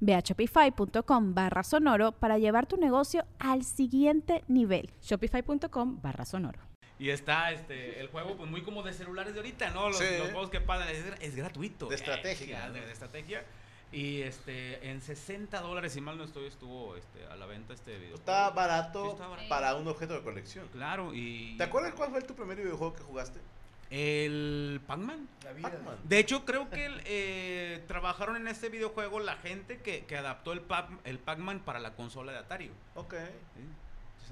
Ve a shopify.com barra sonoro para llevar tu negocio al siguiente nivel. Shopify.com barra sonoro. Y está este, el juego pues muy como de celulares de ahorita, ¿no? Los, Sí. los juegos que pagan es, es gratuito. De estrategia, de, estrategia. Y este, en 60 dólares, si mal no estoy, estuvo este, a la venta este video. Está barato Sí, está barato. para un objeto de colección. Claro, y... ¿Te acuerdas cuál fue tu primer videojuego que jugaste? El Pac-Man. Pac-Man. De hecho, creo que el, eh, trabajaron en este videojuego la gente que, que adaptó el Pac- el Pac-Man para la consola de Atari. Ok.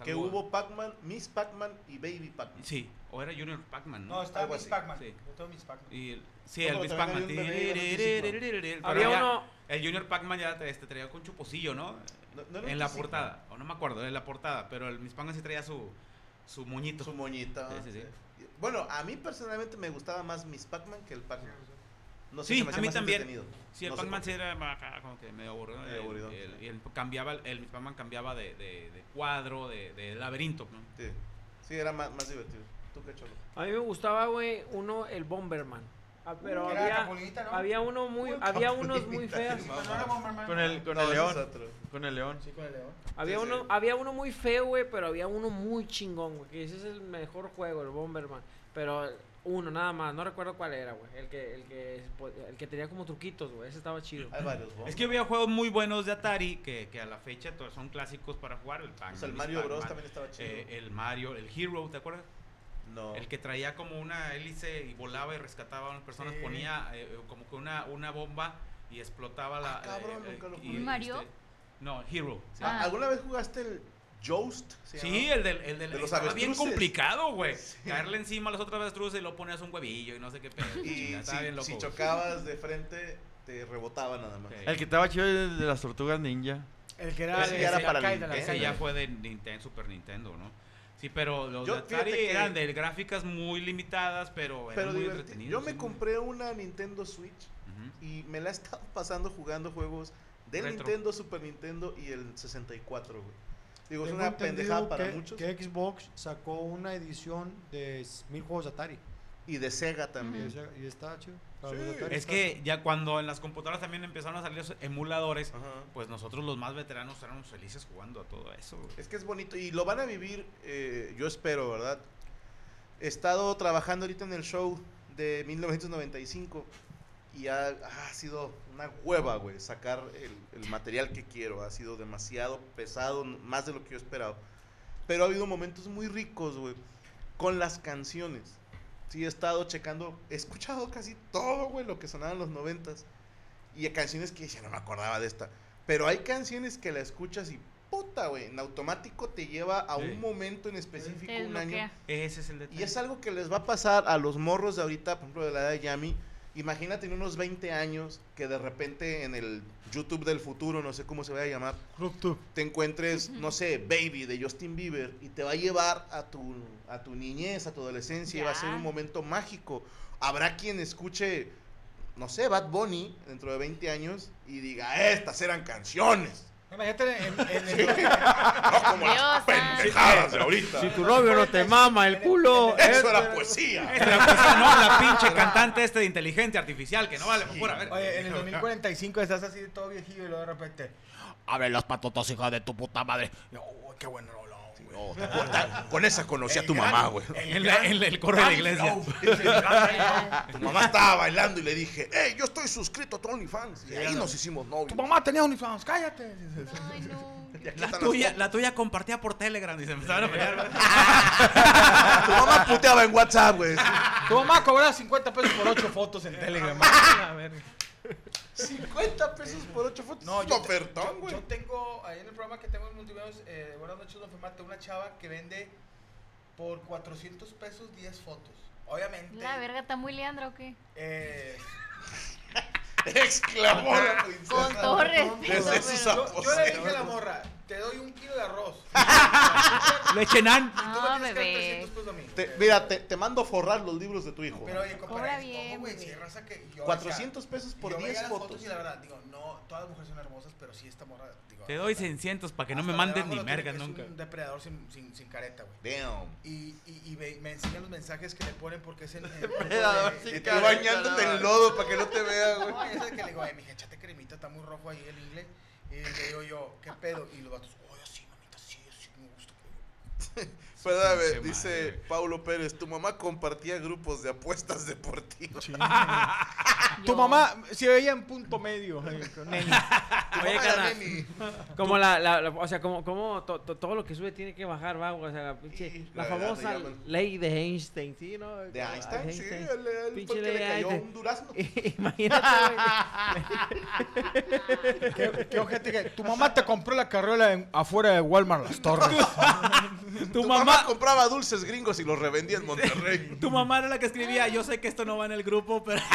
Que hubo Pac-Man, Miss Pac-Man y Baby Pac-Man. Sí, o era Junior Pac-Man, ¿no? No, está Algo Miss así, Pac-Man. sí. Miss Pac-Man. El- sí, el Miss Pac-Man. había uno- El Junior Pac-Man ya te- este, traía con chuposillo, ¿no? No- no era en la portada. O no me acuerdo, en la portada. Pero el Miss Pac-Man sí traía su, su moñito. Su moñita. Sí, sí, sí. Bueno, a mí personalmente me gustaba más Miss Pac-Man que el Pac-Man. No sé, Sí, se me hacía a mí más también. entretenido. Sí, el No Pac-Man sí era como que medio aburrido. Medio El- aburrido, el- y el cambiaba, el Miss Pac-Man cambiaba de, de, de cuadro, de, de laberinto. ¿no? Sí, sí era más, más divertido. ¿Tú qué cholo? A mí me gustaba, güey, uno, el Bomberman. Ah, pero había, había uno muy, Uy, había unos muy feos. Con el, con No, el león. Con el león. Sí, con el león. Había Sí, uno, sí. había uno muy feo, güey, pero había uno muy chingón, güey. Que ese es el mejor juego, el Bomberman. Pero uno nada más, no recuerdo cuál era, güey. El que, el que, el que tenía como truquitos, güey. Ese estaba chido. Hay varios, ¿no? Es que había juegos muy buenos de Atari que, que a la fecha todos son clásicos para jugar. El Pac-Man, O sea, el Mario Bros. También estaba chido. eh, el Mario, el Hero, ¿te acuerdas? No. El que traía como una hélice y volaba y rescataba a unas personas, Sí. ponía eh, como que una, una bomba y explotaba la. Ah, cabrón, eh, nunca lo y, jugué. ¿Mario? este, no, Hero. sí. Ah, ¿Alguna vez jugaste el Joust? Sí, el del, el del De los estaba bien complicado, güey. Caerle encima a los otros avestruces y luego ponías un huevillo y no sé qué pedo. Y Chingada, estaba bien si, loco. si güey. chocabas de frente, te rebotaba nada más. El que estaba chido era el de las tortugas ninja. El que era de ya era de para Nintendo. Ese ya fue de Nintendo, Super Nintendo, ¿no? Sí, pero los Yo, de Atari que- eran de gráficas muy limitadas, pero, Pero eran muy entretenidos. Yo me sí. compré una Nintendo Switch y me la he estado pasando jugando juegos del Retro. Nintendo, Super Nintendo y el 64, güey. Digo, es una pendejada para que, muchos. que Xbox sacó una edición de mil juegos de Atari. Y de Sega también. y está chido. Sí. Es que ya cuando en las computadoras también empezaron a salir los emuladores, Ajá. pues nosotros los más veteranos éramos felices jugando a todo eso. güey. Es que es bonito y lo van a vivir, eh, yo espero, ¿verdad? He estado trabajando ahorita en el show de 1995 y ha, ha sido una hueva, güey, sacar el, el material que quiero. Ha sido demasiado pesado, más de lo que yo esperaba. Pero ha habido momentos muy ricos, güey, con las canciones. Sí, he estado checando, he escuchado casi todo, güey, lo que sonaba en los noventas. Y hay canciones que ya no me acordaba de esta. Pero hay canciones que la escuchas y puta, güey, en automático te lleva a Sí. un momento en específico, un año. Ese es el detalle. Y es algo que les va a pasar a los morros de ahorita, por ejemplo, de la edad de Yami. Imagínate en unos 20 años que de repente en el YouTube del futuro, no sé cómo se vaya a llamar, te encuentres, no sé, Baby de Justin Bieber y te va a llevar a tu, a tu niñez, a tu adolescencia y va a ser un momento mágico. Habrá quien escuche, no sé, Bad Bunny dentro de 20 años y diga, estas eran canciones. Imagínate en, en No como las pendejadas de ahorita. Si tu novio no te mama el culo. Eso era poesía. Era, pues, no, la pinche cantante este de inteligencia artificial, que no vale por pura ver. Oye, en el 2045 estás así todo viejillo y luego de repente. Abre las patotas, hija de tu puta madre. "Uy, qué bueno rola, No, ta- con esa conocí a tu mamá, güey. En, la- en el coro de la iglesia. Tu mamá estaba bailando y le dije, hey, yo estoy suscrito a tu OnlyFans. Y ahí nos hicimos novios. Tu mamá tenía OnlyFans, cállate. Ay, no. La tuya, la tuya compartía por Telegram y se empezaron a pelear. Tu mamá puteaba en WhatsApp, güey. Tu mamá cobraba 50 pesos por 8 fotos en Telegram. A ver. 50 pesos por 8 fotos. No, yo, ofertón, yo- güey. yo tengo, ahí en el programa que tengo en Multimedios, eh, Buenas noches, Don Femate, una chava que vende por 400 pesos 10 fotos. Obviamente. La verga, ¿está muy Leandra o qué? eh, Exclamó la Con princesa. todo respeto, Desde sus pero... yo, yo le dije a la morra, te doy un kilo de arroz. Leche nan. Te- mira, te, te mando a forrar los libros de tu hijo. Pero oye, compadre, bien, güey, si raza que yo, 400 pesos por yo 10 veía las fotos. y la verdad, digo, no, todas las mujeres son hermosas, pero sí esta morra, digo. Te doy hasta- 600 para que no me debajo ni mergas que es nunca. un depredador sin, sin, sin careta, güey. Damn. Y, y, y ve- me enseñan los mensajes que le ponen porque es en. en Depredador de- sin Y de- careta, bañándote no, en lodo para que no te vea, güey. No, es el que le digo, ay, mija, échate cremita, está muy rojo ahí el inglés. Y le digo yo, ¿qué pedo? Y los vatos, oye, sí, mamita, sí, sí, me gusta. Espérame, Pinche dice madre. Paulo Pérez, tu mamá compartía grupos de apuestas deportivas. Tu Yo- mamá se veía en punto medio. eh, Oye, neni. Como la, la, la- o sea, como, como to- to- todo lo que sube tiene que bajar, va, o sea, pinche, Sí, la, la famosa llaman. ley de Einstein, ¿sí, no? De Einstein, sí, él, él Pinche fue el que ley le cayó Einstein. un durazno. Imagínate, qué, qué ojete que tu mamá te compró la carriola en- afuera de Walmart Las Torres. Tu Tu mamá mamá, compraba dulces gringos y los revendía en Monterrey. tu mamá era la que escribía, yo sé que esto no va en el grupo, pero... tu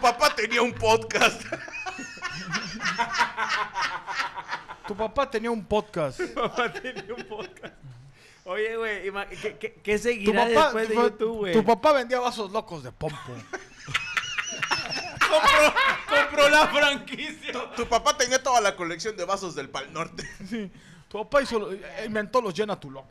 papá tenía un podcast. tu papá tenía un podcast. Papá tenía un podcast. Oye, güey, ¿qué, qué, qué Tu seguirá papá, después de tu, YouTube, güey? tu papá vendía vasos locos de pompo. compró, compró la franquicia. Tu papá tenía toda la colección de vasos del Pal Norte. Sí. Tu papá hizo, eh, inventó los llena tu locos.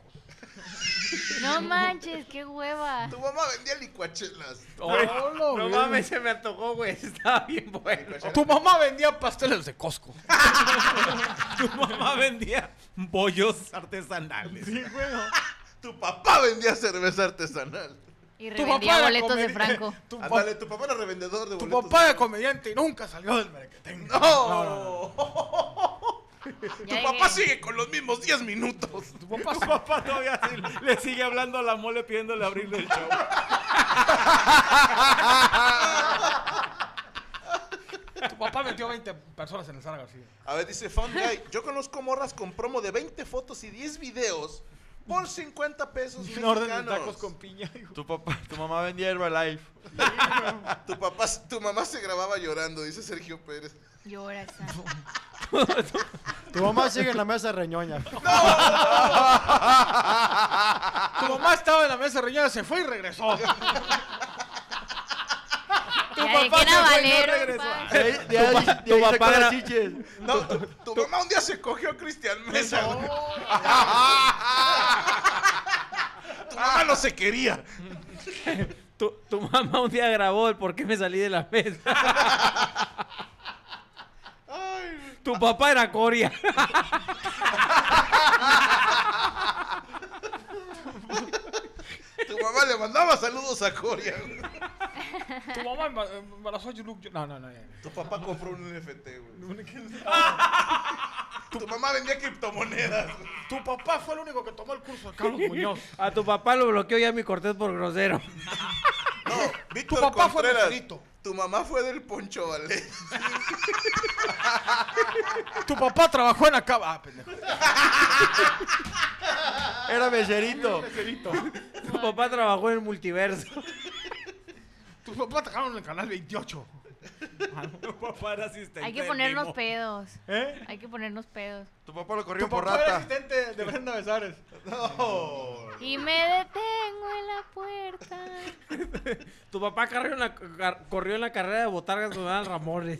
No manches, qué hueva. Tu mamá vendía licuachelas. Güey, Oh, no güey. mames, se me antojó, güey. Estaba bien bueno. Tu mamá vendía pasteles de Costco. Tu mamá vendía bollos artesanales. Tu papá vendía cerveza artesanal. Y Tu era boletos de Franco. Tu, tu papá era revendedor de tu boletos. papá de- era comediante y nunca salió del merquetén. ¡No! Ya Tu papá sigue con los mismos 10 minutos. Tu papá Tu papá todavía sí le sigue hablando a la mole pidiéndole abrirle el show. Tu papá metió 20 personas en el Sara García. A ver, dice Fun Guy. Yo conozco morras con promo de 20 fotos y 10 videos por 50 pesos Un orden de mexicanos. tacos con piña. hijo. Tu papá, tu mamá vendía Herbalife. Tu papá, tu mamá se grababa llorando, dice Sergio Pérez. Llora esa. Tu mamá sigue en la mesa reñoña. Tu mamá estaba en la mesa reñida, se fue y regresó. Tu Ya de se fue y no Valero, regresó. pa. De ahí, de ahí, pa- de tu ahí papá sacó las era- chiches. No, tu, tu mamá un día se cogió a Cristian Mesa. güey. tu mamá no se quería. Tu, tu mamá un día grabó el por qué me salí de la mesa. Tu papá era Coria. Tu mamá le mandaba saludos a Coria. Tu mamá emba- embarazó a Yuluk. No, no, no. ya. Tu papá compró un NFT, güey. Tu mamá vendía criptomonedas. Tu papá fue el único que tomó el curso de Carlos Muñoz. A tu papá lo bloqueó ya mi Cortés por grosero. No, Víctor papá fue Contreras, meserito. Tu mamá fue del Poncho Valle. Tu papá trabajó en la cava. Ah, pendejo. Era becerito. Tu papá trabajó en el multiverso. Tus papás trabajaron en el canal 28. Tu papá era asistente. Hay que ponernos Mimo. pedos. ¿Eh? Hay que ponernos pedos. Tu papá lo Tu corrió por papá era rata. asistente de Brenda Besares. Y me detengo en la puerta. Tu papá corrió en la, car- corrió en la carrera de botargas con Adal Ramones.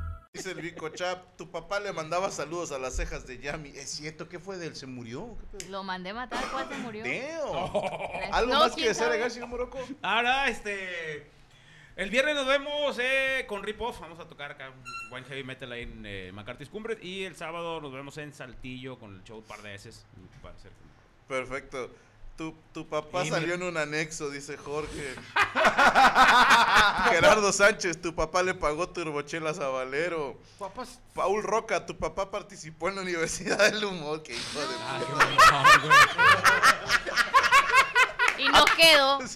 Dice el Vico Chap, tu papá le mandaba saludos a las cejas de Yami. ¿Es cierto? ¿Qué fue de él? ¿Se murió? ¿Qué pedo? Lo mandé matar, ¿cuál se murió? Damn. ¿Algo No, más que quién desear sabe. señor Morocco? Ahora, este. El viernes nos vemos eh, con Rip Off. Vamos a tocar acá un buen heavy metal ahí en eh, McCarthy's Cumbres. Y el sábado nos vemos en Saltillo con el show par de veces. Para hacer- Perfecto. Tu, tu papá Y salió mi- en un anexo, dice Jorge. Gerardo Sánchez, tu papá le pagó turbochelas a Valero. Papás. Paul Roca, tu papá participó en la Universidad del Humor. Que hijo de Y no quedó.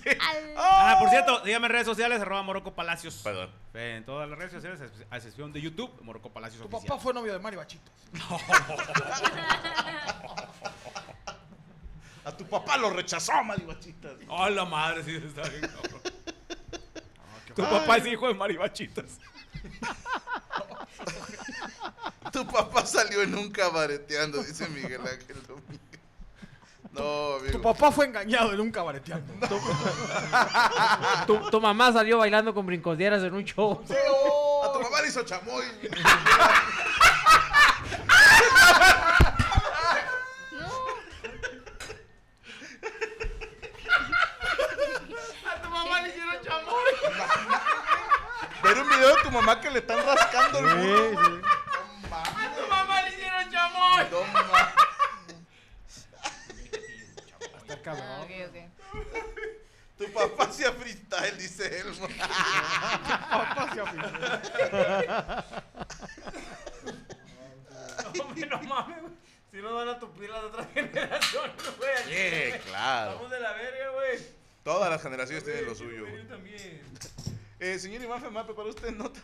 Ah, por cierto, dígame en redes sociales, arroba Morocco Palacios. Perdón. En todas las redes sociales, a excepción de YouTube, Morocco Palacios Tu Oficial. papá fue novio de Mario Bachitos. A tu papá lo rechazó, maribachitas. ¡Oh, la madre! Sí, está bien, cabrón. Tu papá es hijo de maribachitas. Tu papá salió en un cabareteando, dice Miguel Ángel Domínguez. No, amigo. Tu papá fue engañado en un cabareteando. Tu, tu mamá salió bailando con brincodieras en un show. A tu mamá le hizo chamoy. A tu mamá le hicieron chamoy. Ver un video de tu mamá que le están rascando el burro. A tu mamá le hicieron chamoy. No mames. Está cabrón. Ah, ok, ok. Tu papá hacía freestyle, dice Elmo. Papá se afinó. Hombre, no mames, güey. Si no van a tupir las otras generaciones, güey. Sí, claro. Estamos de la verga, güey. Todas las generaciones tienen lo suyo. güey. Yo también. Eh, señor Iván Femá, ¿preparó usted nota?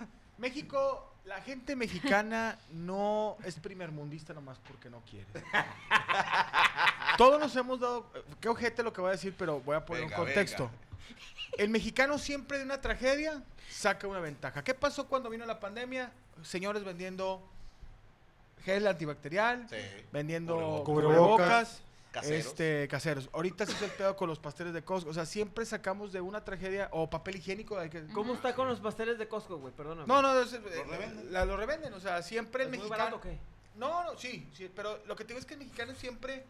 México, la gente mexicana no es primermundista nomás porque no quiere. Todos nos hemos dado. Qué ojete lo que voy a decir, pero voy a poner Venga, un contexto. El mexicano siempre de una tragedia saca una ventaja. ¿Qué pasó cuando vino la pandemia? Señores vendiendo gel antibacterial, Sí. vendiendo Cubrebocas. cubrebocas, Caseros. este caseros. Ahorita se hizo el pedo con los pasteles de Costco. O sea, siempre sacamos de una tragedia o papel higiénico. hay que- ¿Cómo está con los pasteles de Costco, güey? Perdóname. No, no, es- eh, revenden? la- lo revenden. O sea, siempre el ¿Es muy mexicano. barato o qué? No, no, sí, sí, pero lo que te digo es que el mexicano siempre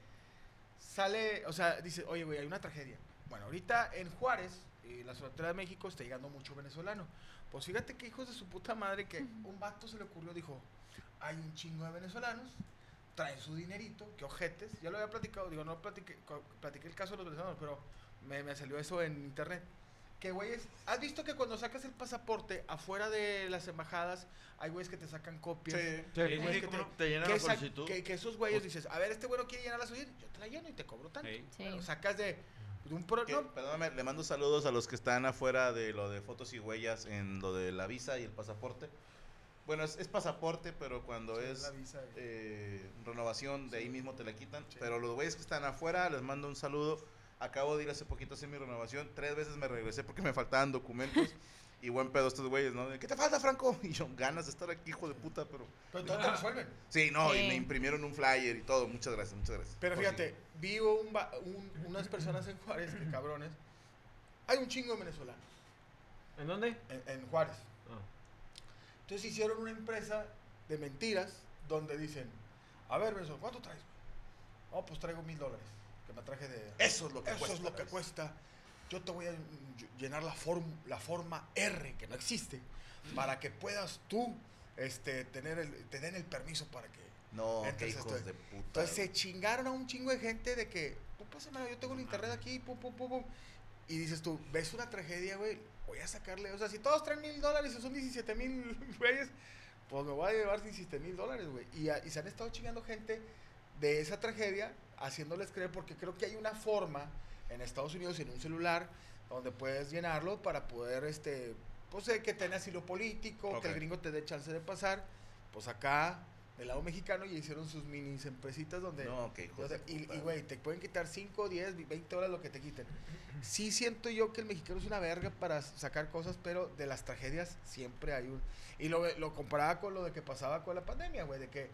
sale, o sea, dice, oye, güey, hay una tragedia. Bueno, ahorita en Juárez, y la frontera de México, está llegando mucho venezolano. Pues fíjate que hijos de su puta madre que un vato se le ocurrió, dijo, hay un chingo de venezolanos, traen su dinerito, que ojetes, ya lo había platicado, digo, no platiqué, platiqué el caso de los venezolanos, pero me, me salió eso en internet. Que güeyes, ¿has visto que cuando sacas el pasaporte afuera de las embajadas hay güeyes que te sacan copias? Sí. Sí, Hay güeyes sí, que te- llenan que la solicitud. Que, que esos güeyes dices, a ver, este güey no quiere llenar la solicitud, yo te la lleno y te cobro tanto. Sí. Sacas de, de un pro, no, perdóname, le mando saludos a los que están afuera de lo de fotos y huellas en lo de la visa y el pasaporte. Bueno, es, es pasaporte, pero cuando Sí, es la visa y- eh, renovación, de ahí mismo te la quitan. Sí. Pero los güeyes que están afuera, les mando un saludo. Acabo de ir hace poquito a hacer mi renovación. Tres veces me regresé porque me faltaban documentos. y buen pedo estos güeyes, ¿no? ¿Qué te falta, Franco? Y yo, ganas de estar aquí, hijo de puta, pero... pero todo te resuelven. Sí, no, y me imprimieron un flyer y todo. Muchas gracias, muchas gracias. Pero Por fíjate, vi un un- unas personas en Juárez, que cabrones, hay un chingo de venezolanos ¿En dónde? en, en Juárez. Ah. Entonces hicieron una empresa de mentiras donde dicen, a ver, venezolano, ¿cuánto traes? güey?" Oh, pues traigo mil dólares, que me traje de... Eso es lo que Eso cuesta. es lo que cuesta. Yo te voy a mm, llenar la, form- la forma R, que no existe, para que puedas tú este, tener el, te den el permiso para que... No, qué hijos esto". de puta. Entonces se chingaron a un chingo de gente de que, tú pásamelo, yo tengo el internet aquí, pum, pum, pum, pum. Y dices tú, ves una tragedia, güey, voy a sacarle, o sea, si todos traen mil dólares son 17 mil güeyes, pues me voy a llevar 17 mil dólares, güey. Y, se han estado chingando gente de esa tragedia, haciéndoles creer, porque creo que hay una forma en Estados Unidos, en un celular, donde puedes llenarlo para poder, este, pues, que tenga asilo político, que el gringo te dé chance de pasar. pues acá, del lado mexicano, y hicieron sus mini empresitas donde... No, que de y, güey, te pueden quitar 5, 10, 20 horas lo que te quiten. Sí siento yo que el mexicano es una verga para sacar cosas, pero de las tragedias siempre hay un... Y lo, lo comparaba con lo de que pasaba con la pandemia, güey, de que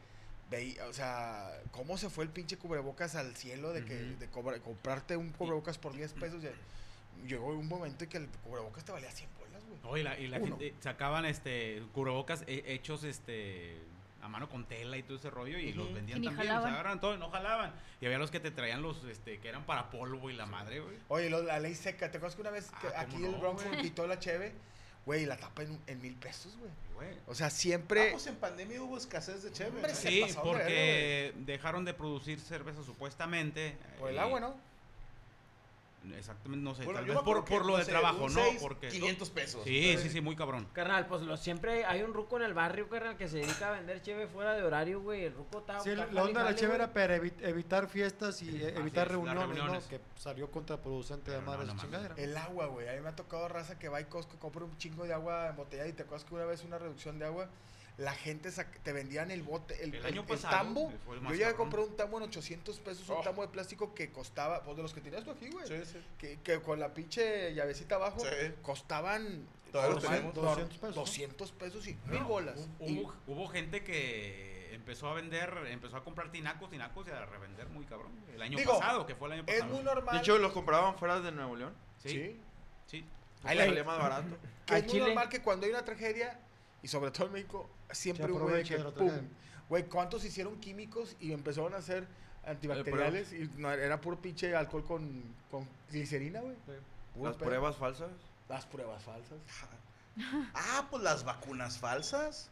veía, o sea, cómo se fue el pinche cubrebocas al cielo de que de cobra- comprarte un cubrebocas por 10 pesos. ya- llegó un momento en que el cubrebocas te valía 100 bolas, güey. No, y la, y la gente sacaban este cubrebocas he- hechos este a mano con tela y todo ese rollo y los vendían Y también, jalaban. agarraban todo y no jalaban. Y había los que te traían los este que eran para polvo y la madre, güey. Oye, lo- la ley seca, ¿te acuerdas que una vez que Ah, aquí ¿cómo el no, Bronx quitó la cheve? Güey, la tapa en, en mil pesos, güey. Güey. O sea, Ah, siempre... pues en pandemia hubo escasez de. Hombre, ¿no? se Sí, porque dejaron de producir cerveza supuestamente. Por el agua, ¿no? Exactamente, no sé, Bueno, tal vez por, por lo no de sé, trabajo, un ¿no? seis, Porque 500 pesos. Sí, sí, sí, muy cabrón. Carnal, pues lo, siempre hay un ruco en el barrio, carnal, que se dedica a vender cheve fuera de horario, güey. El ruco está... Sí, la onda de la güey. era para evi- evitar fiestas y eh, evitar es, reuniones, reuniones. ¿no? Que salió contraproducente de madre no, chingadera. El agua, güey. A mí me ha tocado raza que va a Costco, compra un chingo de agua embotellada y te acuerdas que una vez una reducción de agua, la gente te vendían el bote, el, El el- año el pasado, tambo. Yo más llegué a cabrón. comprar un tambo en 800 pesos, un Oh. tambo de plástico que costaba, pues de los que tenías tú aquí, güey. Sí, sí. Que, que con la pinche llavecita abajo Sí. costaban Todavía los normal, tenemos. dor- 200 pesos, ¿no? 200 pesos y mil bolas. Hubo, Y- hubo- hubo gente que empezó a vender, empezó a comprar tinacos, tinacos y a revender muy cabrón. El año Digo, pasado, que fue el año es pasado. muy normal. De hecho, los compraban fuera de Nuevo León. Sí, sí. sí. Ahí la- más barato. Que es muy normal que cuando hay una tragedia, y sobre todo en México, siempre hubo güey que pum. Güey, ¿cuántos hicieron químicos y empezaron a hacer antibacteriales? Y no, era puro pinche alcohol con, con glicerina, güey. Las pedo. pruebas falsas. Las pruebas falsas. Ah, pues las vacunas falsas.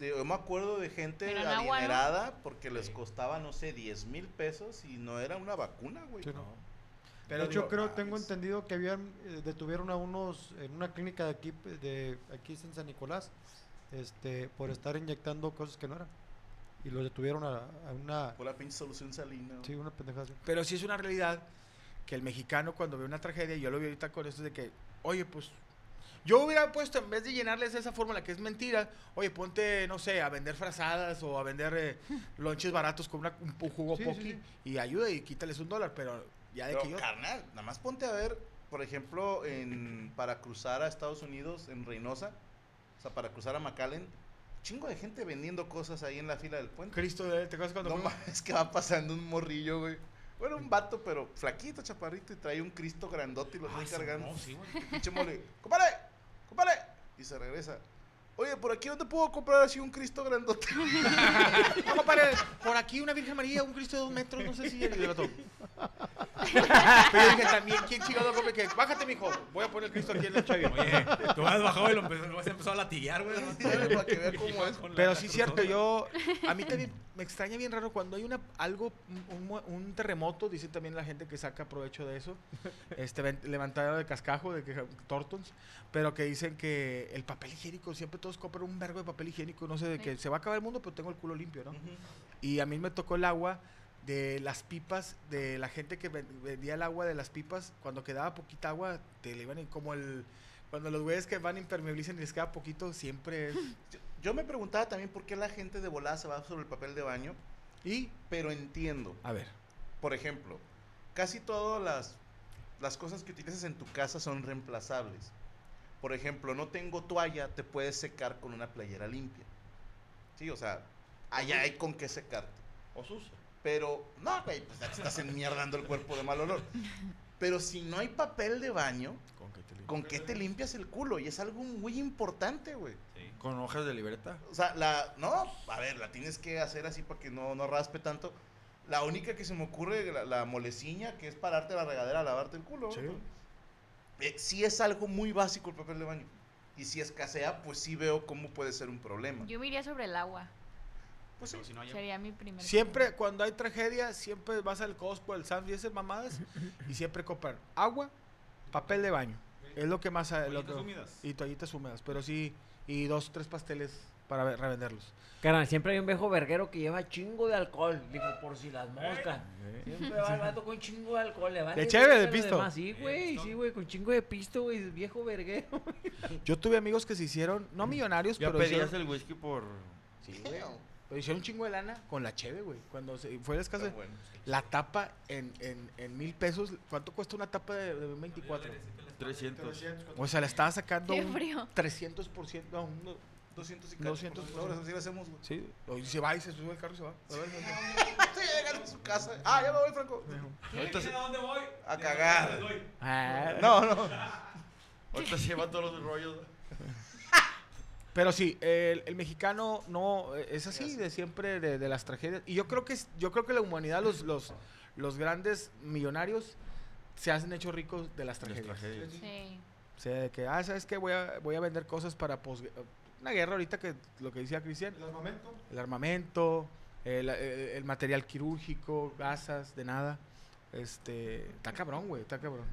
Yo me acuerdo de gente Pero en agua, ¿no? adinerada porque les costaba, no sé, 10 mil pesos y no era una vacuna, güey. Sí, no. Pero de hecho, digo, creo, ah, tengo es- entendido que habían, eh, detuvieron a unos en una clínica de aquí, de aquí en San Nicolás, este, por estar inyectando cosas que no eran. Y los detuvieron a, a una, Fue la pinche solución salina. sí, una pendejada. Pero sí es una realidad que el mexicano cuando ve una tragedia, y yo lo vi ahorita con esto de que, oye, pues yo hubiera puesto, en vez de llenarles esa fórmula que es mentira, oye, ponte, no sé, a vender frazadas o a vender eh, lonches baratos con una- un, un jugo Sí, sí, poqui sí. y ayuda y quítales un dólar, pero ya de Pero, que yo... carnal, nada más ponte a ver, por ejemplo, en, para cruzar a Estados Unidos, en Reynosa, o sea, para cruzar a McAllen, chingo de gente vendiendo cosas ahí en la fila del puente. Cristo, ¿te acuerdas cuando No fuimos? mames, que va pasando un morrillo, güey. Bueno, un vato, pero flaquito, chaparrito, y trae un Cristo grandote y lo está cargando. no, sí, güey. Y pinche mole, ¡compadre! ¡compadre! Y se regresa. Oye, por aquí dónde puedo comprar así un Cristo grandote. No, compadre, por aquí una Virgen María, un Cristo de dos metros, no sé si el vato. Pero yo dije también, ¿quién chingado come que? Bájate, mijo, voy a poner el Cristo aquí en el chavi. Oye, tú has bajado y lo empezó, se empezó a latiguear, güey. para que vea cómo es. Con la- Pero sí es cierto, yo a mí también me extraña bien raro cuando hay una algo un, terremoto, dice también la gente que saca provecho de eso, este levantado de cascajo de que Tortons, pero que dicen que el papel higiénico siempre todos compran un vergo de papel higiénico, no sé de que se va a acabar el mundo, pero tengo el culo limpio, ¿no? Y a mí me tocó el agua de las pipas, de la gente que ven- vendía el agua de las pipas, cuando quedaba poquita agua, te le iban en- como el... Cuando los güeyes que van impermeabilizan y les queda poquito, siempre es... Yo, yo me preguntaba también por qué la gente de volada se va sobre el papel de baño, Y, pero entiendo. a ver, Por ejemplo, casi todas las, las cosas que utilizas en tu casa son reemplazables. Por ejemplo, no tengo toalla, te puedes secar con una playera limpia. Sí, o sea, allá hay con qué secarte. O sucia. Pero, no, güey, pues ya te estás enmierdando el cuerpo de mal olor. Pero si no hay papel de baño, ¿con qué te ¿con qué te limpias el culo? Y es algo muy importante, güey. Sí. Con hojas de libreta. O sea, la, no, a ver, la tienes que hacer así para que no, no raspe tanto. La única que se me ocurre, la, la moleciña, que es pararte a la regadera a lavarte el culo. Sí. Eh, sí es algo muy básico el papel de baño. Y si escasea, pues sí veo cómo puede ser un problema. Yo me iría sobre el agua. Pues sí. Pero si no hay- Sería mi primer. Siempre cuando hay tragedia, siempre vas al Costco, al Sam's y esas mamadas y siempre compran agua, papel de baño. Es lo que más eh, lo Toallitas que- húmedas. y toallitas húmedas, pero sí y dos tres pasteles para ve- revenderlos. Carnal, siempre hay un viejo verguero que lleva chingo de alcohol. Digo, por si las moscas. Siempre va el vato con chingo de alcohol. Le vale ¿De cheve, verga de lo pisto? demás. Sí, güey, sí, güey, con chingo de pisto, güey, viejo verguero. Yo tuve amigos que se hicieron no millonarios, Ya pero pedías hicieron- el whisky por Sí, güey. Pero hicieron un chingo de lana con la cheve, güey. Cuando se fue a las casas, Está bueno. la tapa en, en, en mil pesos. ¿Cuánto cuesta una tapa de, de 24? 300. O sea, la estaba sacando Qué un frío. 300%. No, un- 200 y 200 200 dólares, así lo hacemos, güey. sí. Y se va y se sube el carro y se va. A ver, Sí, llegan a su casa. Ah, ya me voy, Franco. Ahorita se, ¿A dónde voy? A cagar. Ah, No, no. ahorita se llevan todos los rollos. Pero sí, el, el mexicano no eh, es así de siempre de, de las tragedias. Y yo creo que es- yo creo que la humanidad, los, los, los grandes millonarios se hacen hechos ricos de las Las tragedias. tragedias. Sí. O sea, de que, ah, ¿sabes qué? Voy a, voy a vender cosas para pos- una guerra ahorita que lo que decía Cristian. El armamento. El armamento, el, el- el material quirúrgico, gasas, de nada. Este, está cabrón, güey, está cabrón.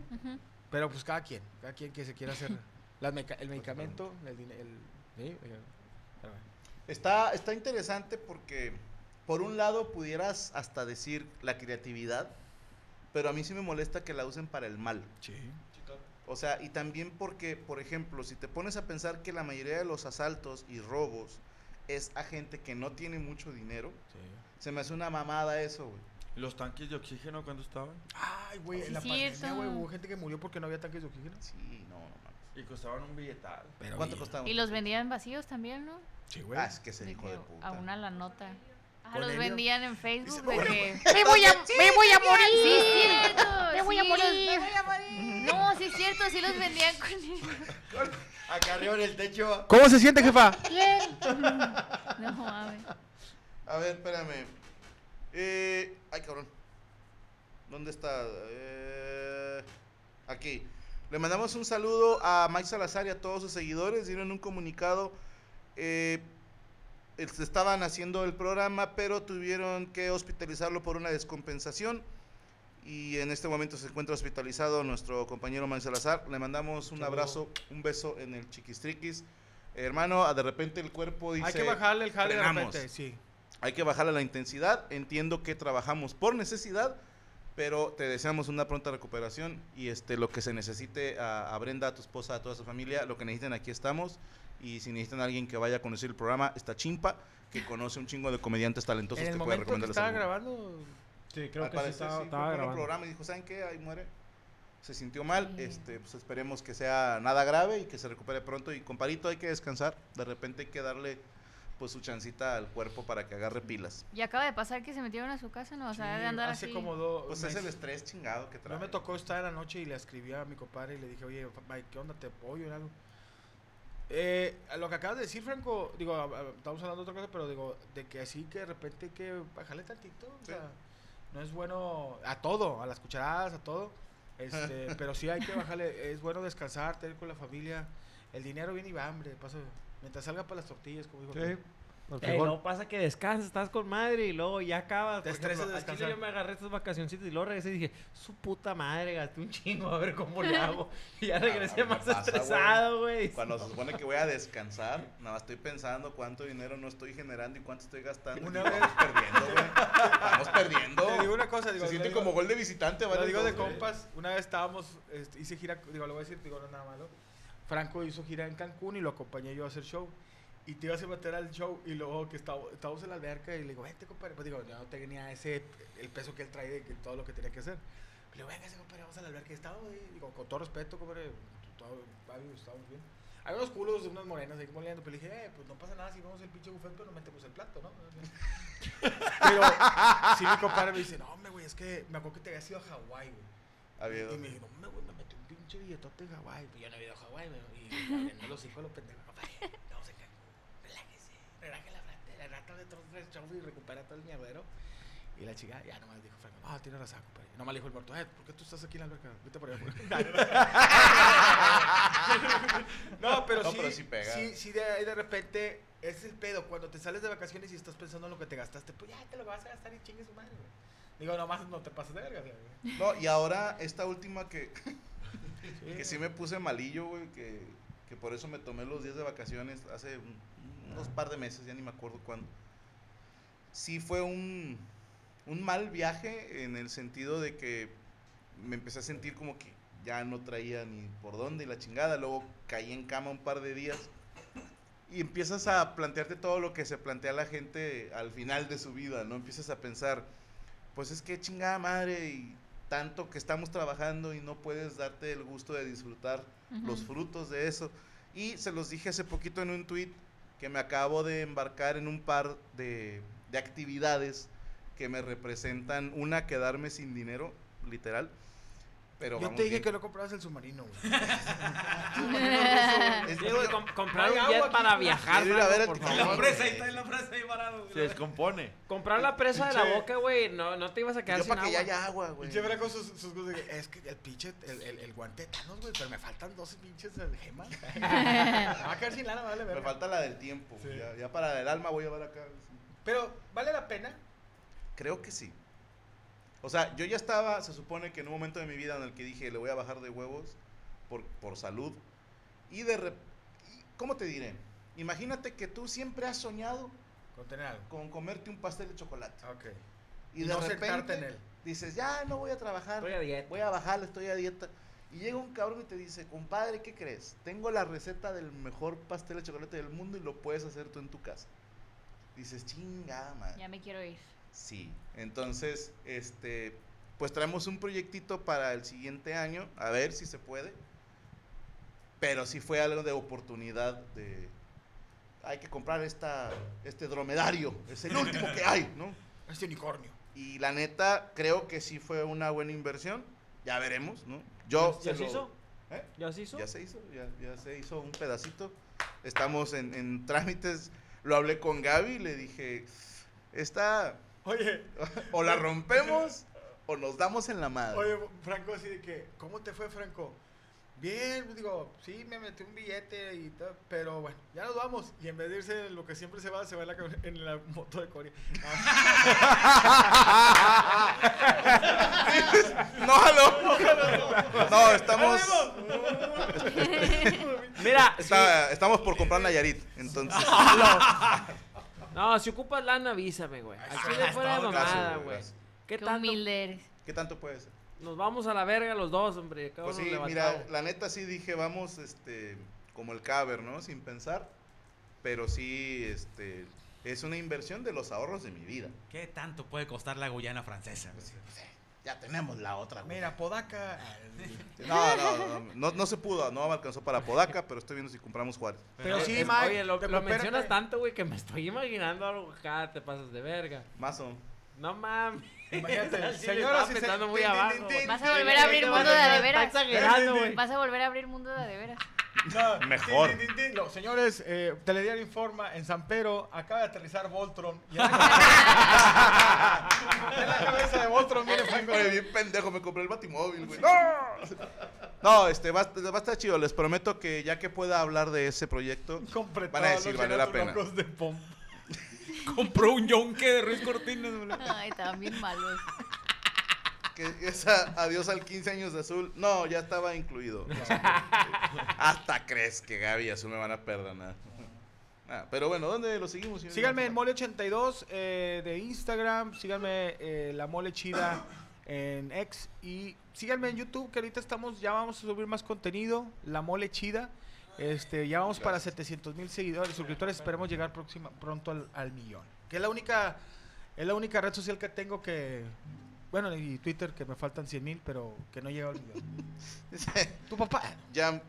Pero pues cada quien, cada quien que se quiera hacer las meca- el medicamento, el, el, sí, eh, pero. Está, está interesante porque, por un lado, pudieras hasta decir la creatividad, pero a mí sí me molesta que la usen para el mal. O sea, y también porque, por ejemplo, si te pones a pensar que la mayoría de los asaltos y robos es a gente que no tiene mucho dinero, se me hace una mamada eso, güey. ¿Los tanques de oxígeno cuándo estaban? Ay, güey, Sí, en la pandemia, güey, hubo gente que murió porque no había tanques de oxígeno. Sí, no, no mames. Y costaban un billetal. Pero ¿Cuánto bien. costaba? Y los vendían vacíos también, ¿no? Sí, güey. Ah, es que De hijo de puta. a una la nota. Ah, los vendían en Facebook Dice, de "Me que... ¡Me voy a, me voy a morir! Sí, es cierto. ¡Me voy a morir! No, sí es cierto, sí los vendían con... Acá arriba en el techo. ¿Cómo se siente, jefa? No, mames. A ver, espérame. Eh, ay, cabrón. ¿Dónde está? Eh, aquí. Le mandamos un saludo a Mike Salazar y a todos sus seguidores. Dieron un comunicado. Eh, es- estaban haciendo el programa, pero tuvieron que hospitalizarlo por una descompensación. Y en este momento se encuentra hospitalizado nuestro compañero Mike Salazar. Le mandamos un abrazo, un beso en el chiquistriquis. Hermano, ah, de repente el cuerpo dice... Hay que bajarle el jale de "Frenamos". repente, sí. Hay que bajarle la intensidad. Entiendo que trabajamos por necesidad, pero te deseamos una pronta recuperación y este lo que se necesite a, a Brenda, a tu esposa, a toda su familia, lo que necesiten aquí estamos. Y si necesitan a alguien que vaya a conocer el programa, está Chimpa, que conoce un chingo de comediantes talentosos En el que puede que recomendarles. estaba grabando, Sí, creo Al que sí parecer, estaba, sí, estaba por un grabando. programa y dijo, ¿saben qué? Ahí muere. Se sintió mal, Sí. este, pues esperemos que sea nada grave y que se recupere pronto. Y comparito hay que descansar, de repente hay que darle pues su chancita al cuerpo para que agarre pilas. Y acaba de pasar que se metieron a su casa, ¿no? O sea, sí, de andar hace así. como dos Pues es el estrés chingado que trae. No me tocó estar en la noche y le escribí a mi compadre y le dije, oye, Mike, ¿qué onda? ¿Te apoyo en algo? Eh, lo que acabas de decir, Franco, digo, estamos hablando de otra cosa, pero digo, de que así que de repente hay que bajarle tantito, o Sí. sea, no es bueno a todo, a las cucharadas, a todo, este, pero sí hay que bajarle, es bueno descansar, tener con la familia, el dinero viene y va hambre, pasa, mientras salga para las tortillas, como dijo. Sí. Ey, no pasa que descansas, estás con madre y luego ya acabas. Te estresas de al chile descansar. yo me agarré estas vacacioncitas y luego regresé y dije, su puta madre, gasté un chingo, a ver cómo le hago. Y ya regresé Ah, más pasa, estresado, güey. Cuando se supone que voy a descansar, nada más estoy pensando cuánto dinero no estoy generando y cuánto estoy gastando. Una vez- vamos perdiendo, güey. Vamos perdiendo. Te digo una cosa, digo, se siente lo digo- como gol de visitante, Lo ¿vale? digo de compas, una vez estábamos, este, hice gira, digo, lo voy a decir, digo, no es nada malo. Franco hizo gira en Cancún y lo acompañé yo a hacer show. Y te ibas a meter al show y luego que estaba- estábamos en la alberca y le digo, vente, compadre. Pues digo, yo no tenía ese, el peso que él trae de que todo lo que tenía que hacer. Le digo, venga, compadre, vamos a la alberca. Y ahí, digo, con todo respeto, compadre, todo, estábamos bien. Hay unos culos de unas morenas ahí moleando, pero le dije, eh, pues no pasa nada si vamos el pinche buffet, pero no metemos el plato, ¿no? Pero sí, mi compadre me dice, no, hombre, güey, es que me acuerdo que te habías ido a Hawái, güey. Y me dijo, no, güey, me pinche billetote en Hawái. Pues yo no he ido a Hawái. Y abriendo los hijos los pendejos. Papá, vamos a Cancún. Relájese. Relaje la frente. Rata de todos tres shows y recupera todo el mierdero. Y la chica ya nomás dijo, Franco, ah, tiene razón, compadre. Nomás le dijo el muerto, eh, ¿por qué tú estás aquí en la alberca? Vete por allá. no, pero No, sí, pero sí pega. sí, sí, de, de repente, es el pedo. Cuando te sales de vacaciones y estás pensando en lo que te gastaste, pues ya te lo vas a gastar y chingue su madre, güey. Digo, nomás no te pases de verga, güey. No, y ahora esta última que, que sí me puse malillo, güey, que, que por eso me tomé los días de vacaciones hace un- unos par de meses, ya ni me acuerdo cuándo. Sí fue un, un mal viaje en el sentido de que me empecé a sentir como que ya no traía ni por dónde y la chingada. Luego caí en cama un par de días y empiezas a plantearte todo lo que se plantea la gente al final de su vida, ¿no? Empiezas a pensar, pues es que chingada madre y tanto que estamos trabajando y no puedes darte el gusto de disfrutar los frutos de eso. Y se los dije hace poquito en un tweet que me acabo de embarcar en un par de, de actividades que me representan una quedarme sin dinero, literal. Pero Yo vamos te dije bien. que no compraras el submarino, güey. Es- güey, com- comprar hay un jet agua para viajar, Quiero ir a ver el por favor. la presa, ahí está en la presa ahí parado. güey. Se descompone. Comprar la presa de la Pinche- boca, güey, no, no te ibas a quedar Yo sin para que agua. ya haya agua, güey. Pinche Franco sus, sus cosas de que, es que el pinche, el, el, el guante de Thanos, güey, pero me faltan dos pinches eh, gemas. me va a quedar sin lana, vale, Me verga. falta la del tiempo. Sí. Ya, ya para el alma voy a ver acá. Pero, ¿vale la pena? Creo que sí. O sea, yo ya estaba, se supone que en un momento de mi vida en el que dije, le voy a bajar de huevos por, por salud. Y de rep- y, ¿Cómo te diré? Imagínate que tú siempre has soñado Con tener algo. con comerte un pastel de chocolate. Ok. Y, Y de no repente en él. dices, ya no voy a trabajar. Estoy a dieta. Voy a bajar, estoy a dieta. Y llega un cabrón y te dice, compadre, ¿qué crees? Tengo la receta del mejor pastel de chocolate del mundo y lo puedes hacer tú en tu casa. Dices, chingada, madre. Ya me quiero ir. Sí, entonces, este, pues traemos un proyectito para el siguiente año, a ver si se puede. Pero sí fue algo de oportunidad de, hay que comprar esta, este dromedario, es el último que hay, ¿no? Este unicornio. Y la neta, creo que sí fue una buena inversión, ya veremos, ¿no? Yo ¿Ya se se lo- hizo? ¿Eh? ¿Ya se hizo? Ya se hizo, ya, ya se hizo un pedacito. Estamos en, en trámites. Lo hablé con Gaby, le dije, está, Oye, o la rompemos o nos damos en la madre. oye, Franco, así de que, ¿cómo te fue, Franco? Bien, pues, digo, sí, me metí un billete y tal, pero bueno, ya nos vamos. Y en vez de irse en lo que siempre se va, se va en la, en la moto de Corea. no, no, no, estamos, Mira, está- estamos por comprar Nayarit, entonces. No, si ocupas lana, avísame, güey. Aquí de fuera de mamada, güey. ¿Qué Qué tanto? humilde eres. ¿Qué tanto puede ser? Nos vamos a la verga los dos, hombre. Pues sí, levantado. mira, la neta sí dije, vamos, este, como el caber, ¿no? Sin pensar, pero sí, este, es una inversión de los ahorros de mi vida. ¿Qué tanto puede costar la Guyana francesa? güey? Ya tenemos la otra, güey. Mira, Podaca. No, no, no, no, no se pudo, no me alcanzó para Podaca, pero estoy viendo si compramos Juárez. Pero sí, Es- Mike, Oye, lo, te lo mencionas tanto, güey, que me estoy imaginando algo acá, te pasas de verga. Mazo. No mames. Imagínate, señoras y se- pensando muy abajo. Vas a volver a abrir mundo de de veras. Vas a volver a abrir mundo de de veras. No, Mejor. tin, tin, tin. No, señores, eh, Telediario informa, en San Pedro acaba de aterrizar Voltron. Y en la en la cabeza de Voltron, mire, Franco. Oye, bien pendejo, me compré el batimóvil, güey. ¡No! No, este, va, a- va a estar chido. Les prometo que ya que pueda hablar de ese proyecto, Compré van a decir, los valió la pena. de. Compró un yonque de Ruiz Cortines. güey. Ay, bien malos. Que esa adiós al 15 años de azul, no, ya estaba incluido. Hasta crees que Gaby y Azul me van a perdonar. Ah, pero bueno, ¿dónde lo seguimos? señor? Síganme en Mole82 eh, de Instagram, síganme eh, La Mole Chida en X y síganme en YouTube que ahorita estamos, ya vamos a subir más contenido, La Mole Chida. Este, ya vamos para 700 mil seguidores, suscriptores, esperemos llegar próxima, pronto al, al millón. Que es la única, es la única red social que tengo que, bueno, y Twitter que me faltan 100 mil, pero que no llega al millón. Tu papá. Ya,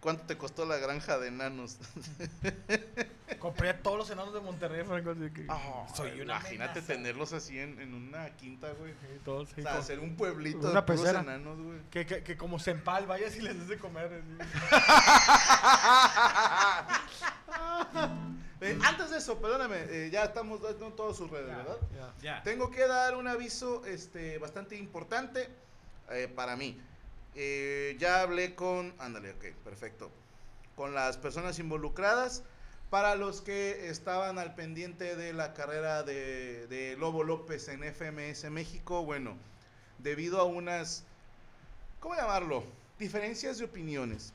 ¿cuánto te costó la granja de enanos? Compré a todos los enanos de Monterrey, Franco, así que soy una Imagínate amenaza. tenerlos así en, en una quinta, güey. todos, O sea, hacer un pueblito Una de puros enanos, güey. Que, que, que como Sempal, vayas y les des de comer. Eh, antes de eso, perdóname, eh, ya estamos dando todas sus redes, ¿verdad? Ya. Tengo que dar un aviso este, bastante importante eh, para mí. Eh, ya hablé con, ándale, ok, perfecto, con las personas involucradas. Para los que estaban al pendiente de la carrera de, Lobo López en FMS México, bueno, debido a unas, ¿cómo llamarlo? Diferencias de opiniones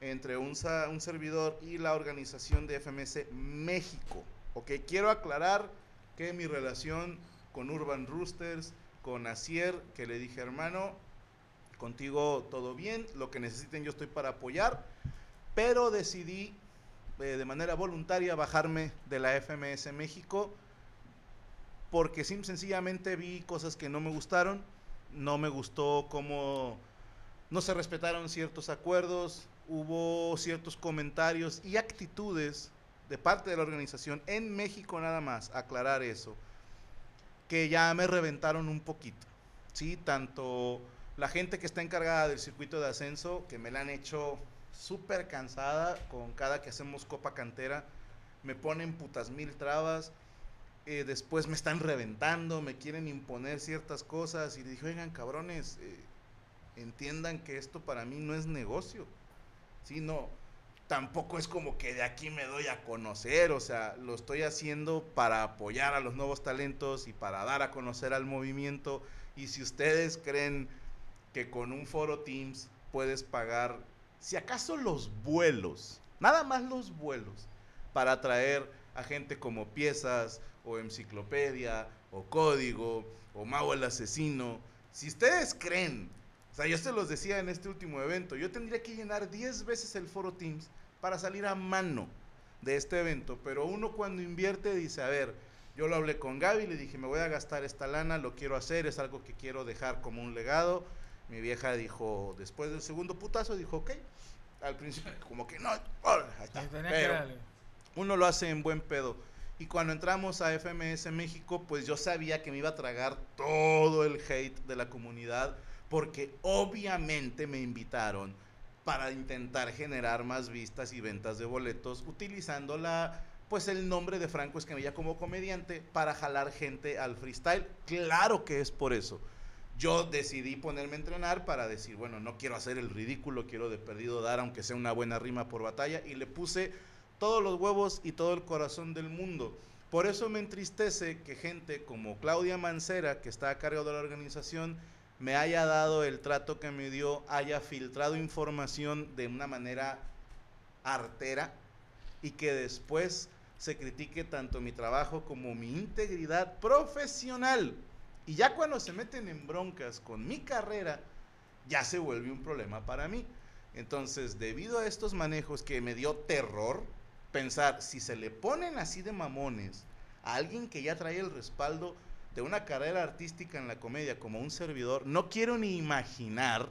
entre un, un servidor y la organización de FMS México. Ok, quiero aclarar que mi relación con Urban Roosters, con Asier, que le dije, hermano, contigo todo bien, lo que necesiten yo estoy para apoyar, pero decidí eh, de manera voluntaria bajarme de la FMS México porque sencillamente vi cosas que no me gustaron, no me gustó cómo no se respetaron ciertos acuerdos, hubo ciertos comentarios y actitudes de parte de la organización en México nada más, aclarar eso, que ya me reventaron un poquito. Sí, tanto la gente que está encargada del circuito de ascenso, que me la han hecho súper cansada con cada que hacemos Copa Cantera, me ponen putas mil trabas, eh, después me están reventando, me quieren imponer ciertas cosas y dije, oigan cabrones, eh, entiendan que esto para mí no es negocio, ¿sí? No, tampoco es como que de aquí me doy a conocer, o sea, lo estoy haciendo para apoyar a los nuevos talentos y para dar a conocer al movimiento. Y si ustedes creen que con un foro Teams puedes pagar, si acaso los vuelos, nada más los vuelos, para traer a gente como Piezas o Enciclopedia o Código o Mau el Asesino, si ustedes creen, o sea, yo se los decía en este último evento, yo tendría que llenar 10 veces el foro Teams para salir a mano de este evento, pero uno cuando invierte dice, a ver, yo lo hablé con Gaby, le dije, me voy a gastar esta lana, lo quiero hacer, es algo que quiero dejar como un legado. Mi vieja dijo, después del segundo putazo, dijo, ok. Al principio, como que no, órale, ahí está. Pero uno lo hace en buen pedo. Y cuando entramos a FMS México, pues yo sabía que me iba a tragar todo el hate de la comunidad, porque obviamente me invitaron para intentar generar más vistas y ventas de boletos utilizando la pues el nombre de Franco Escamilla como comediante para jalar gente al freestyle. Claro que es por eso. Yo decidí ponerme a entrenar para decir, bueno, no quiero hacer el ridículo, quiero de perdido dar aunque sea una buena rima por batalla y le puse todos los huevos y todo el corazón del mundo. Por eso me entristece que gente como Claudia Mancera, que está a cargo de la organización, me haya dado el trato que me dio, haya filtrado información de una manera artera y que después se critique tanto mi trabajo como mi integridad profesional. Y ya cuando se meten en broncas con mi carrera, ya se vuelve un problema para mí. Entonces, debido a estos manejos que me dio terror, pensar, si se le ponen así de mamones a alguien que ya trae el respaldo de una carrera artística en la comedia como un servidor, no quiero ni imaginar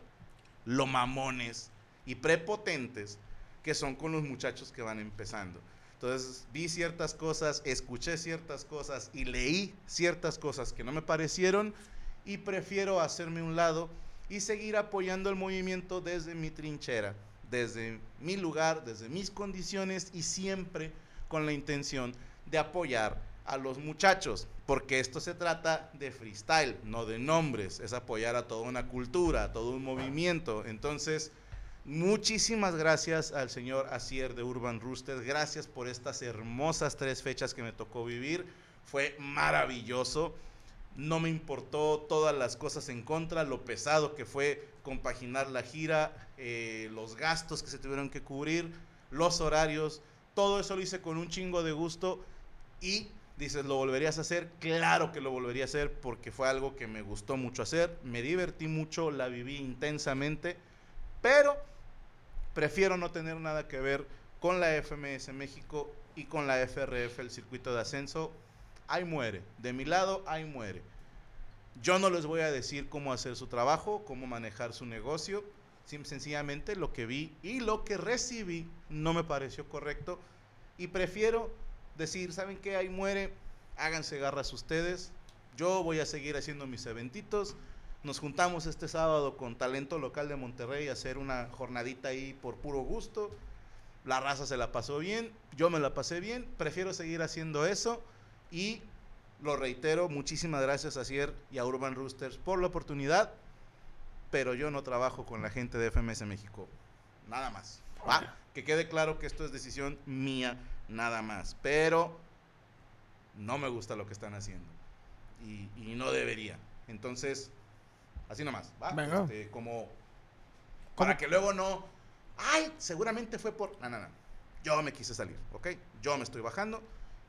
lo mamones y prepotentes que son con los muchachos que van empezando. Entonces vi ciertas cosas, escuché ciertas cosas y leí ciertas cosas que no me parecieron y prefiero hacerme un lado y seguir apoyando el movimiento desde mi trinchera, desde mi lugar, desde mis condiciones y siempre con la intención de apoyar a los muchachos, porque esto se trata de freestyle, no de nombres, es apoyar a toda una cultura, a todo un movimiento. Entonces, muchísimas gracias al señor Asier de Urban Rooster, gracias por estas hermosas tres fechas que me tocó vivir, fue maravilloso. No me importó todas las cosas en contra, lo pesado que fue compaginar la gira, eh, los gastos que se tuvieron que cubrir, los horarios, todo eso lo hice con un chingo de gusto y dices, ¿lo volverías a hacer? Claro que lo volvería a hacer porque fue algo que me gustó mucho hacer, me divertí mucho, la viví intensamente, pero prefiero no tener nada que ver con la FMS México y con la FRF, el circuito de ascenso. Ahí muere, de mi lado, ahí muere. Yo no les voy a decir cómo hacer su trabajo, cómo manejar su negocio. Sim- sencillamente lo que vi y lo que recibí no me pareció correcto. Y prefiero decir, ¿saben qué? Ahí muere, háganse garras ustedes. Yo voy a seguir haciendo mis eventitos. Nos juntamos este sábado con talento local de Monterrey a hacer una jornadita ahí por puro gusto. La raza se la pasó bien, yo me la pasé bien. Prefiero seguir haciendo eso. Y lo reitero, muchísimas gracias a Cier y a Urban Roosters por la oportunidad. Pero yo no trabajo con la gente de FMS México. Nada más. ¿va? Que quede claro que esto es decisión mía, nada más. Pero no me gusta lo que están haciendo. Y no debería. Entonces, así nomás. ¿va? Venga. Este, como para que luego no. Ay, seguramente fue por. No, no, no. Yo me quise salir, ¿ok? Yo me estoy bajando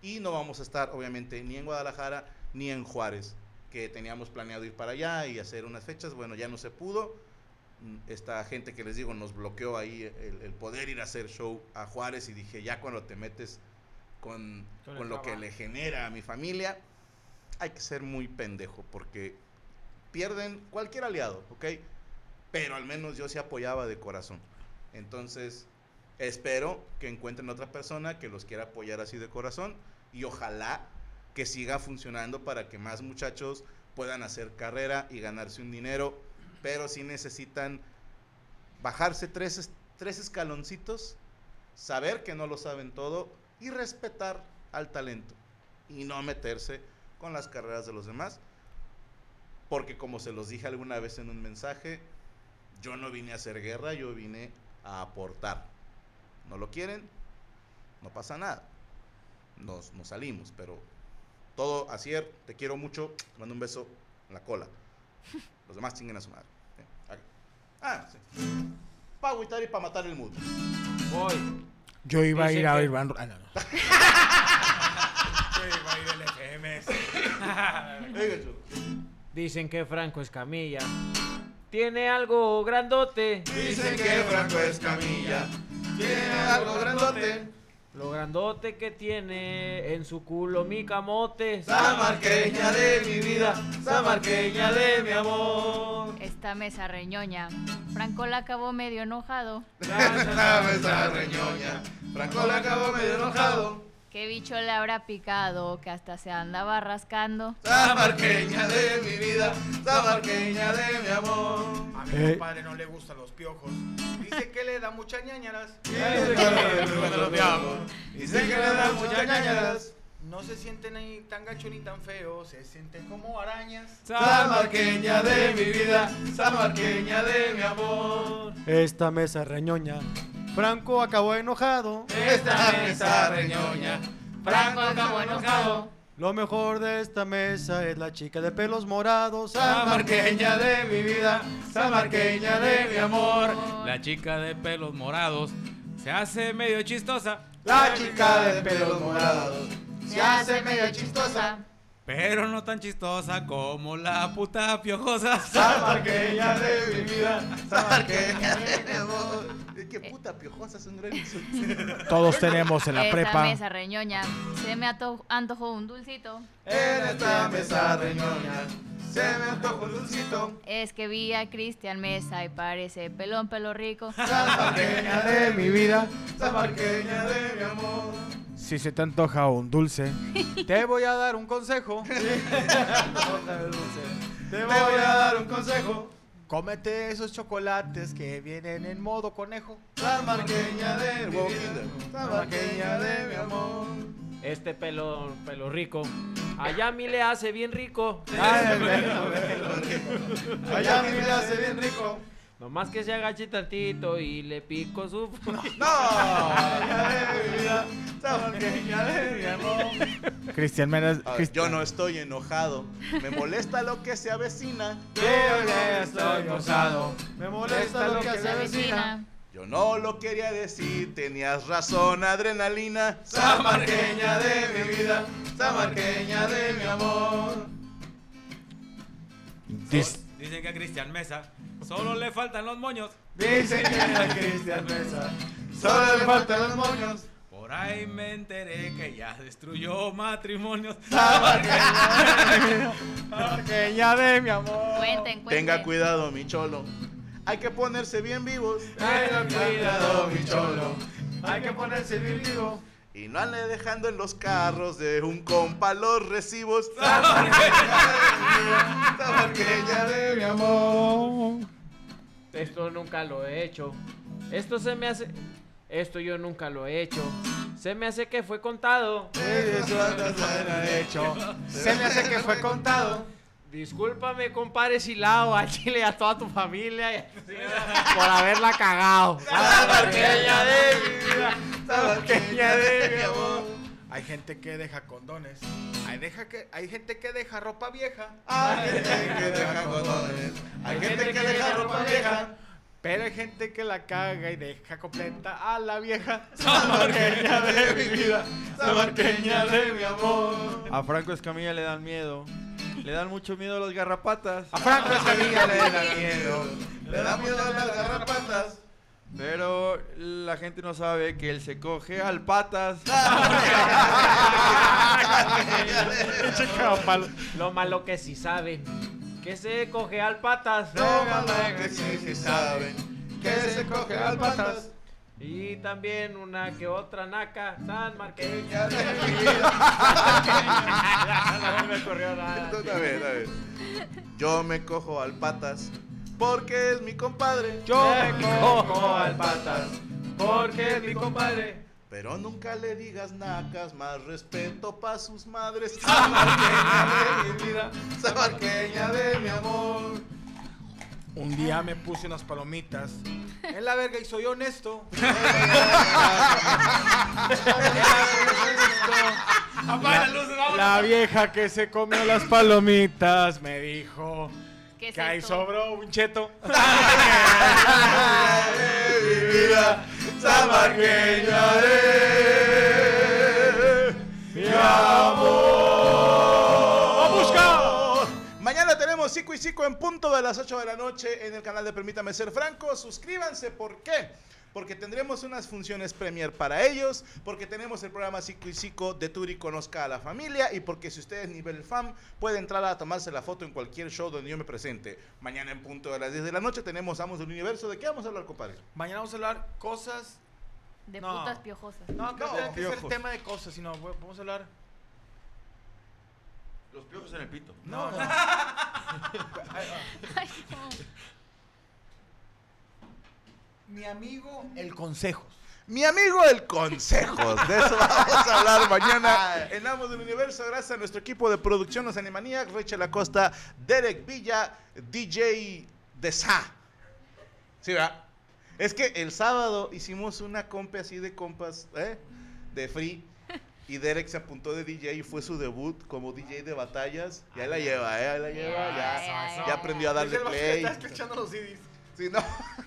y no vamos a estar, obviamente, ni en Guadalajara ni en Juárez, que teníamos planeado ir para allá y hacer unas fechas. Bueno, ya no se pudo. mm, esta gente que les digo nos bloqueó ahí el, el poder ir a hacer show a Juárez y dije, ya cuando te metes con, Con lo que le genera a mi familia, hay que ser muy pendejo porque pierden cualquier aliado, ¿ok? Pero al menos yo sí apoyaba de corazón. Entonces, espero que encuentren otra persona que los quiera apoyar así de corazón y ojalá que siga funcionando para que más muchachos puedan hacer carrera y ganarse un dinero, pero sí necesitan bajarse tres, es- tres escaloncitos, saber que no lo saben todo y respetar al talento y no meterse con las carreras de los demás, porque como se los dije alguna vez en un mensaje, yo no vine a hacer guerra, yo vine a aportar. No lo quieren, no pasa nada. Nos, nos salimos, pero todo, Asier, te quiero mucho, te mando un beso en la cola. Los demás chinguen a su madre. Sí. Ah, sí. Para agüitar y para matar el mood. Voy. Yo iba a ir a Ro- Ah, no, no. Venga, Chu. Dicen que Franco Escamilla tiene algo grandote. Dicen que Franco Escamilla tiene algo grandote. Lo grandote que tiene en su culo mi camote. Samarqueña de mi vida, samarqueña de mi amor. Esta mesa reñoña. Franco la acabó medio enojado. Esta mesa reñoña. Franco la acabó medio enojado. ¿Qué bicho le habrá picado que hasta se andaba rascando? Samarqueña de mi vida, samarqueña de mi amor. A mi Eh. compadre no le gustan los piojos. Dice que le da muchas ñañaras. Dice que le da muchas ñañaras. No se sienten ahí tan gacho ni tan feos, se sienten como arañas. Samarqueña de mi vida, samarqueña de mi amor. Esta mesa reñoña. Franco acabó enojado. Esta mesa reñoña, Franco acabó enojado. Lo mejor de esta mesa es la chica de pelos morados. samarqueña de mi vida, samarqueña de mi amor. La chica de pelos morados se hace medio chistosa, La chica de pelos morados se hace medio chistosa. pero no tan chistosa como la puta piojosa. Samarqueña de mi vida, samarqueña de mi amor. Qué puta piojosa es un gran insulto. Todos tenemos en la Esta prepa. mesa reñoña. Se me antojó un dulcito. En esta mesa reñoña se me antojó un dulcito. Es que vi a Cristian Mesa y parece pelón pelo rico. Samarqueña de mi vida, samarqueña de mi amor. Si se te antoja un dulce, te voy a dar un consejo. Te voy a dar un consejo. Cómete esos chocolates que vienen en modo conejo. Samarqueña de mi vida, samarqueña de mi amor. Este pelo, pelo rico. Allá a mí le hace bien rico. Allá mi vida hace bien rico. Nomás que se agache tantito y le pico su. No, samarqueña de mi vida, samarqueña de mi amor. Cristian Mena. Ah, Yo no estoy enojado, me molesta lo que se avecina. Yo ya estoy gozado. Me molesta lo que se avecina. avecina. Yo no lo quería decir, tenías razón, adrenalina. Samarqueña de mi vida, samarqueña de mi amor. Dicen que a Cristian Mesa solo le faltan los moños. Dicen que a Cristian Mesa solo le faltan los moños. Por ahí me enteré que ya destruyó matrimonios. Samarqueña de mi amor. Cuenten, cuenten. Tenga cuidado, mi cholo. Hay que ponerse bien vivos. Tenga cuidado, mi cholo. Hay que ponerse bien vivo. Y no ande dejando en los carros de un compa los recibos. Samarqueña de mi amor. Esto nunca lo he hecho. Esto se me hace. Esto yo nunca lo he hecho. Se me hace que fue contado. hecho. Se me hace que fue contado. Discúlpame, compadre Silao, a Chile y a toda tu familia y a tu señora por haberla cagado. Samarqueña de mi vida. Samarqueña de mi amor. Hay gente que deja condones. Hay, deja que, hay gente que deja ropa vieja. Hay gente que deja condones. Hay gente que deja ropa vieja. Pero hay gente que la caga y deja completa a la vieja. Samarqueña de mi vida. Samarqueña de mi amor. A Franco Escamilla le dan miedo. Le dan mucho miedo a los garrapatas. A Franco Escamilla le da miedo. Le da miedo a las garrapatas. Pero la gente no sabe que él se coge al patas. Lo malo que sí sabe. Que se coge al patas. No, mamá, que sí, sí saben. Que se coge al patas. Y también una que otra naca, San Marqueña. Ya de mi vida. no me ocurrió nada. Está bien, está bien. Yo me cojo al patas porque es mi compadre. Yo me cojo al patas porque es mi compadre. Pero nunca le digas nacas, más respeto pa' sus madres. Sabarqueña de mi vida, sabarqueña de mi amor. Un día me puse unas palomitas en la verga y soy honesto. La vieja que se comió las palomitas me dijo ¿Qué es que ahí sobró un cheto. de mi vida, sabarqueña de mi amor. Tenemos Cico y Cico en punto de las 8 de la noche en el canal de Permítame Ser Franco. Suscríbanse, ¿por qué? Porque tendremos unas funciones premier para ellos, porque tenemos el programa Cico y Cico de Turi Conozca a la Familia y porque si usted es nivel fan puede entrar a tomarse la foto en cualquier show donde yo me presente. Mañana en punto de las 10 de la noche tenemos Amos del Universo. ¿De qué vamos a hablar, compadre? Mañana vamos a hablar cosas. De No. putas piojosas. No, No, tenga que ser piojos. tema de cosas, sino vamos a hablar. Los piojos en el pito. No, no. Ay, no. Mi amigo el consejos. Mi amigo el Consejos. De eso vamos a hablar mañana en Amos del Universo. Gracias a nuestro equipo de producción, los Animaniacs, Rachel Acosta, Derek Villa, DJ de Sa. Sí, ¿verdad? Es que el sábado hicimos una compa así de compas, ¿eh? De free. Y Derek se apuntó de DJ y fue su debut como DJ de batallas. Ya la lleva, ¿eh? Ya la lleva, ya, ya aprendió a darle Es el vato que play. Está escuchando los CDs. Sí, no,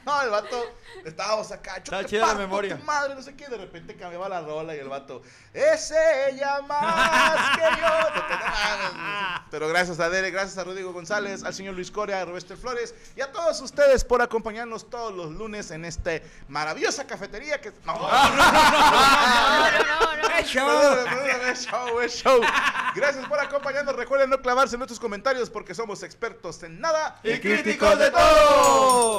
no, el vato, estábamos acá, te chida la memoria. tu madre, no sé qué, de repente cambiaba la rola y el vato, es ella más que yo. Pero gracias a Derek, gracias a Rodrigo González, al señor Luis Corea, a Roberto Flores y a todos ustedes por acompañarnos todos los lunes en esta maravillosa cafetería que... No, No, no, no, no. Es show, es show. Gracias por acompañarnos. Recuerden no clavarse en nuestros comentarios porque somos expertos en nada Y críticos de todo.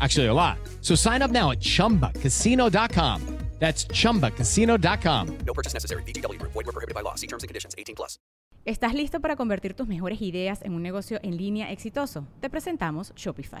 Actually, a lot. So sign up now at chumbacasino.com. That's chumbacasino.com. No purchase necessary. VGW Group. Void were prohibited by law. See terms and conditions. 18 plus. ¿Estás listo para convertir tus mejores ideas en un negocio en línea exitoso? Te presentamos Shopify.